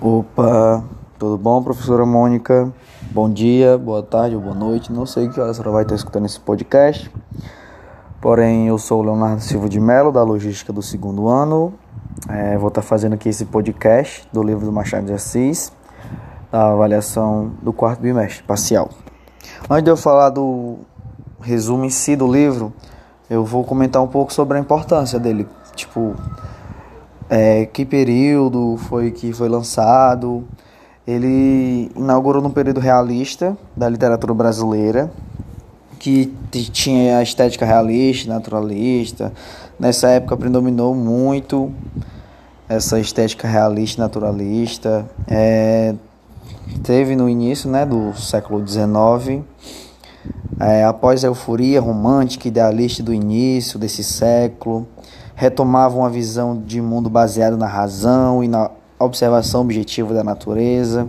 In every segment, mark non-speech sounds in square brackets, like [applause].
Opa, tudo bom, professora Mônica? Bom dia, boa tarde ou boa noite. Não sei que horas você vai estar escutando esse podcast. Porém, eu sou o Leonardo Silva de Mello, da Logística do segundo ano. É, vou estar fazendo aqui esse podcast do livro do Machado de Assis, da avaliação do quarto bimestre, parcial. Antes de eu falar do resumo em si do livro, eu vou comentar um pouco sobre a importância dele. Tipo, é, que período foi que foi lançado. Ele inaugurou no período realista da literatura brasileira, que tinha a estética realista, naturalista. Nessa época predominou muito essa estética realista, naturalista. É, teve no início né, do século XIX, é, após a euforia romântica idealista do início desse século, retomavam uma visão de mundo baseado na razão e na observação objetiva da natureza,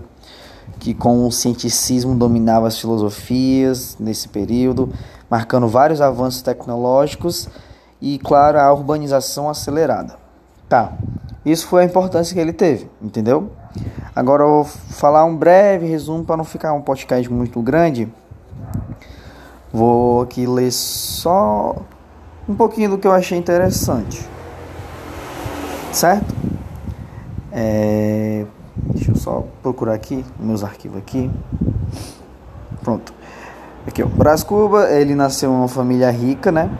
que com o cienticismo dominava as filosofias nesse período, marcando vários avanços tecnológicos e, claro, a urbanização acelerada. Tá, isso foi a importância que ele teve, entendeu? Agora eu vou falar um breve resumo para não ficar um podcast muito grande. Vou aqui ler só um pouquinho do que eu achei interessante. Certo? É, deixa eu só procurar aqui, meus arquivos aqui. Pronto. Aqui, ó. Brás Cuba, ele nasceu em uma família rica, né?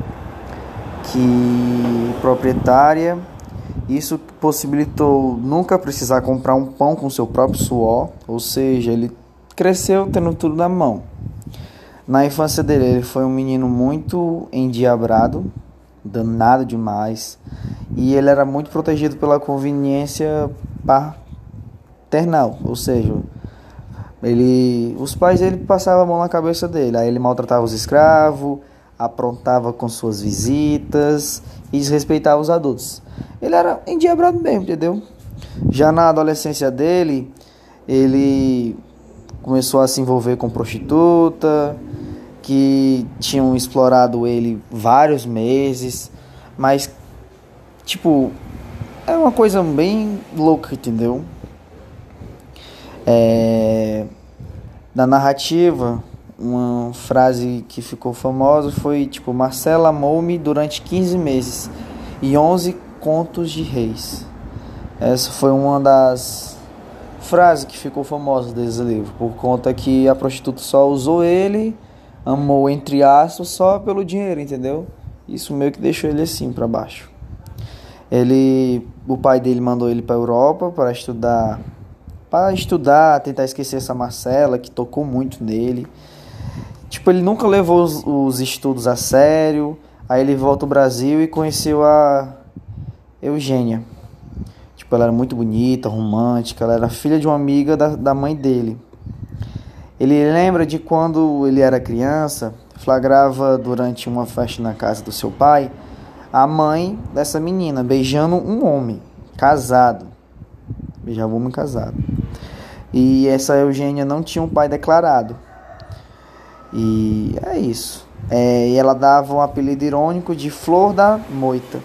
Que proprietária. Isso possibilitou nunca precisar comprar um pão com seu próprio suor, ou seja, ele cresceu tendo tudo na mão. Na infância dele, ele foi um menino muito endiabrado, danado demais, e ele era muito protegido pela conveniência paternal, ou seja, ele, os pais dele passavam a mão na cabeça dele, aí ele maltratava os escravos, aprontava com suas visitas e desrespeitava os adultos. Ele era endiabrado mesmo, entendeu? Já na adolescência dele, ele começou a se envolver com prostituta, que tinham explorado ele vários meses, mas tipo é uma coisa bem louca, entendeu? É, na narrativa, uma frase que ficou famosa foi tipo Marcela amou-me durante 15 meses e 11 contos de reis. Essa foi uma das frases que ficou famosa desse livro, por conta que a prostituta só usou ele amou entre aspas só pelo dinheiro, entendeu? Isso meio que deixou ele assim para baixo. Ele, o pai dele mandou ele para Europa para estudar, para estudar, tentar esquecer essa Marcela que tocou muito nele. Tipo, ele nunca levou os, os estudos a sério. Aí ele volta ao Brasil e conheceu a Eugênia. Tipo, ela era muito bonita, romântica. Ela era filha de uma amiga da, da mãe dele. Ele lembra de quando ele era criança, flagrava durante uma festa na casa do seu pai a mãe dessa menina beijando um homem casado. Beijava um homem casado. E essa Eugênia não tinha um pai declarado. E é isso. É, e ela dava um apelido irônico de Flor da Moita,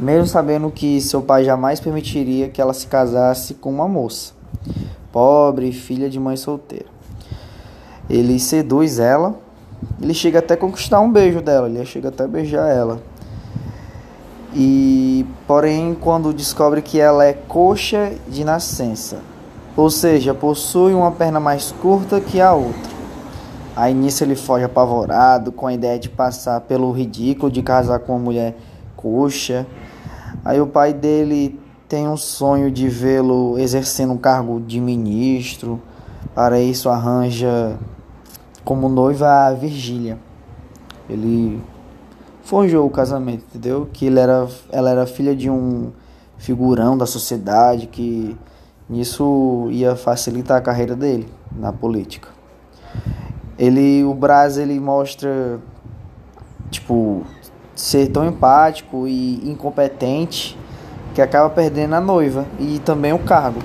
mesmo sabendo que seu pai jamais permitiria que ela se casasse com uma moça, pobre, filha de mãe solteira. Ele seduz ela, ele chega até conquistar um beijo dela, ele chega até beijar ela. E porém, quando descobre que ela é coxa de nascença, ou seja, possui uma perna mais curta que a outra. Aí nisso ele foge apavorado, com a ideia de passar pelo ridículo de casar com uma mulher coxa. Aí o pai dele tem um sonho de vê-lo exercendo um cargo de ministro. Para isso arranja como noiva a Virgília. Ele forjou o casamento, entendeu? Que ele era, ela era filha de um figurão da sociedade que nisso ia facilitar a carreira dele na política. Ele, o Braz, ele mostra tipo ser tão empático e incompetente que acaba perdendo a noiva e também o cargo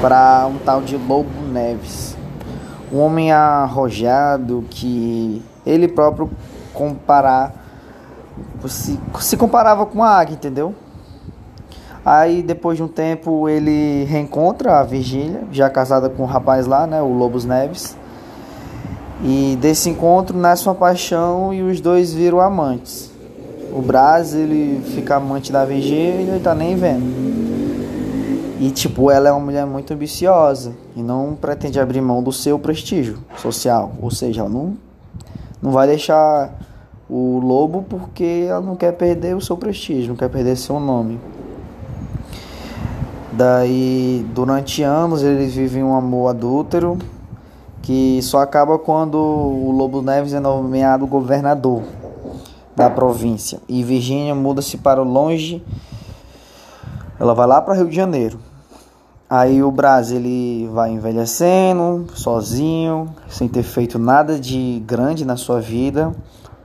para um tal de Lobo Neves um homem arrojado que ele próprio comparar se, se comparava com a águia, entendeu? Aí depois de um tempo ele reencontra a Virgínia, já casada com o rapaz lá, né, o Lobos Neves. E desse encontro nasce uma paixão e os dois viram amantes. O Braz, ele fica amante da Virgínia e ele tá nem vendo. E tipo, ela é uma mulher muito ambiciosa e não pretende abrir mão do seu prestígio social, ou seja, ela não não vai deixar o lobo porque ela não quer perder o seu prestígio, não quer perder seu nome. Daí, durante anos, eles vivem um amor adúltero que só acaba quando o Lobo Neves é nomeado governador da província e Virgínia muda-se para longe. Ela vai lá para Rio de Janeiro. Aí o Brasil ele vai envelhecendo, sozinho, sem ter feito nada de grande na sua vida,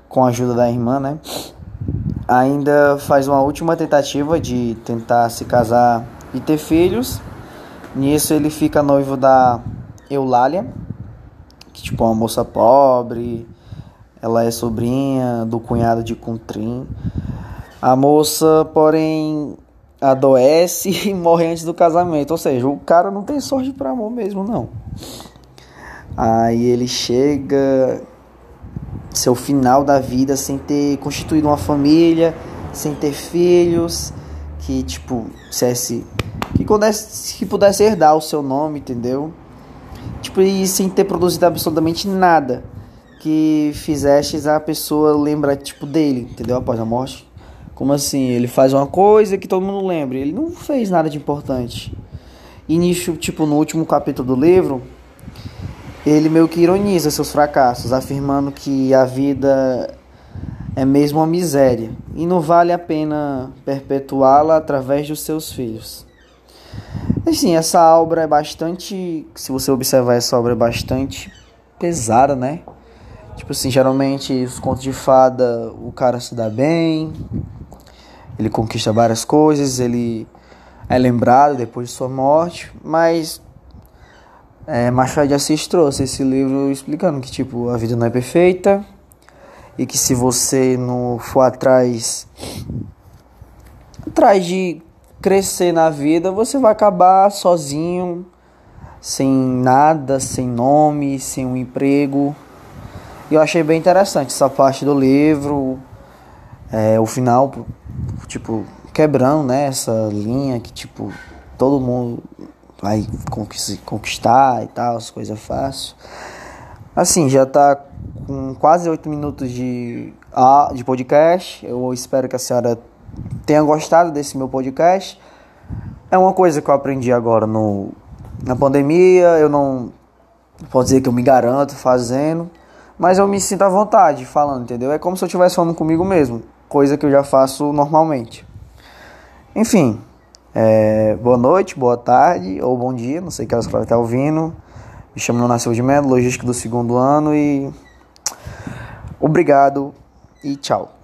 com a ajuda da irmã, né? Ainda faz uma última tentativa de tentar se casar e ter filhos. Nisso ele fica noivo da Eulália, que tipo é uma moça pobre. Ela é sobrinha do cunhado de Contrim. A moça, porém, adoece [laughs] e morre antes do casamento. Ou seja, o cara não tem sorte para amor mesmo, não. Aí ele chega seu final da vida sem ter constituído uma família, sem ter filhos, que tipo, cesse, que pudesse, que pudesse herdar o seu nome, entendeu? Tipo, e sem ter produzido absolutamente nada que fizesse a pessoa lembrar tipo dele, entendeu? Após a morte. Como assim? Ele faz uma coisa que todo mundo lembra. Ele não fez nada de importante. E tipo, no último capítulo do livro, ele meio que ironiza seus fracassos, afirmando que a vida é mesmo uma miséria e não vale a pena perpetuá-la através dos seus filhos. Assim, essa obra é bastante, se você observar essa obra é bastante pesada, né? Tipo assim, geralmente os contos de fada, o cara se dá bem, ele conquista várias coisas, ele é lembrado depois de sua morte, mas é, Machado de Assis trouxe esse livro explicando que tipo a vida não é perfeita e que se você não for atrás atrás de crescer na vida, você vai acabar sozinho, sem nada, sem nome, sem um emprego. E eu achei bem interessante essa parte do livro, é, o final tipo, quebrando, né, essa linha que, tipo, todo mundo vai conquistar e tal, as coisas fáceis. Assim, já tá com quase oito minutos de, de podcast. Eu espero que a senhora tenha gostado desse meu podcast. É uma coisa que eu aprendi agora no, na pandemia. Eu não posso dizer que eu me garanto fazendo, mas eu me sinto à vontade falando, entendeu? É como se eu estivesse falando comigo mesmo coisa que eu já faço normalmente. Enfim, é, boa noite, boa tarde ou bom dia, não sei que elas podem estar ouvindo. Me chamo Leonardo de Melo, logística do segundo ano e obrigado e tchau.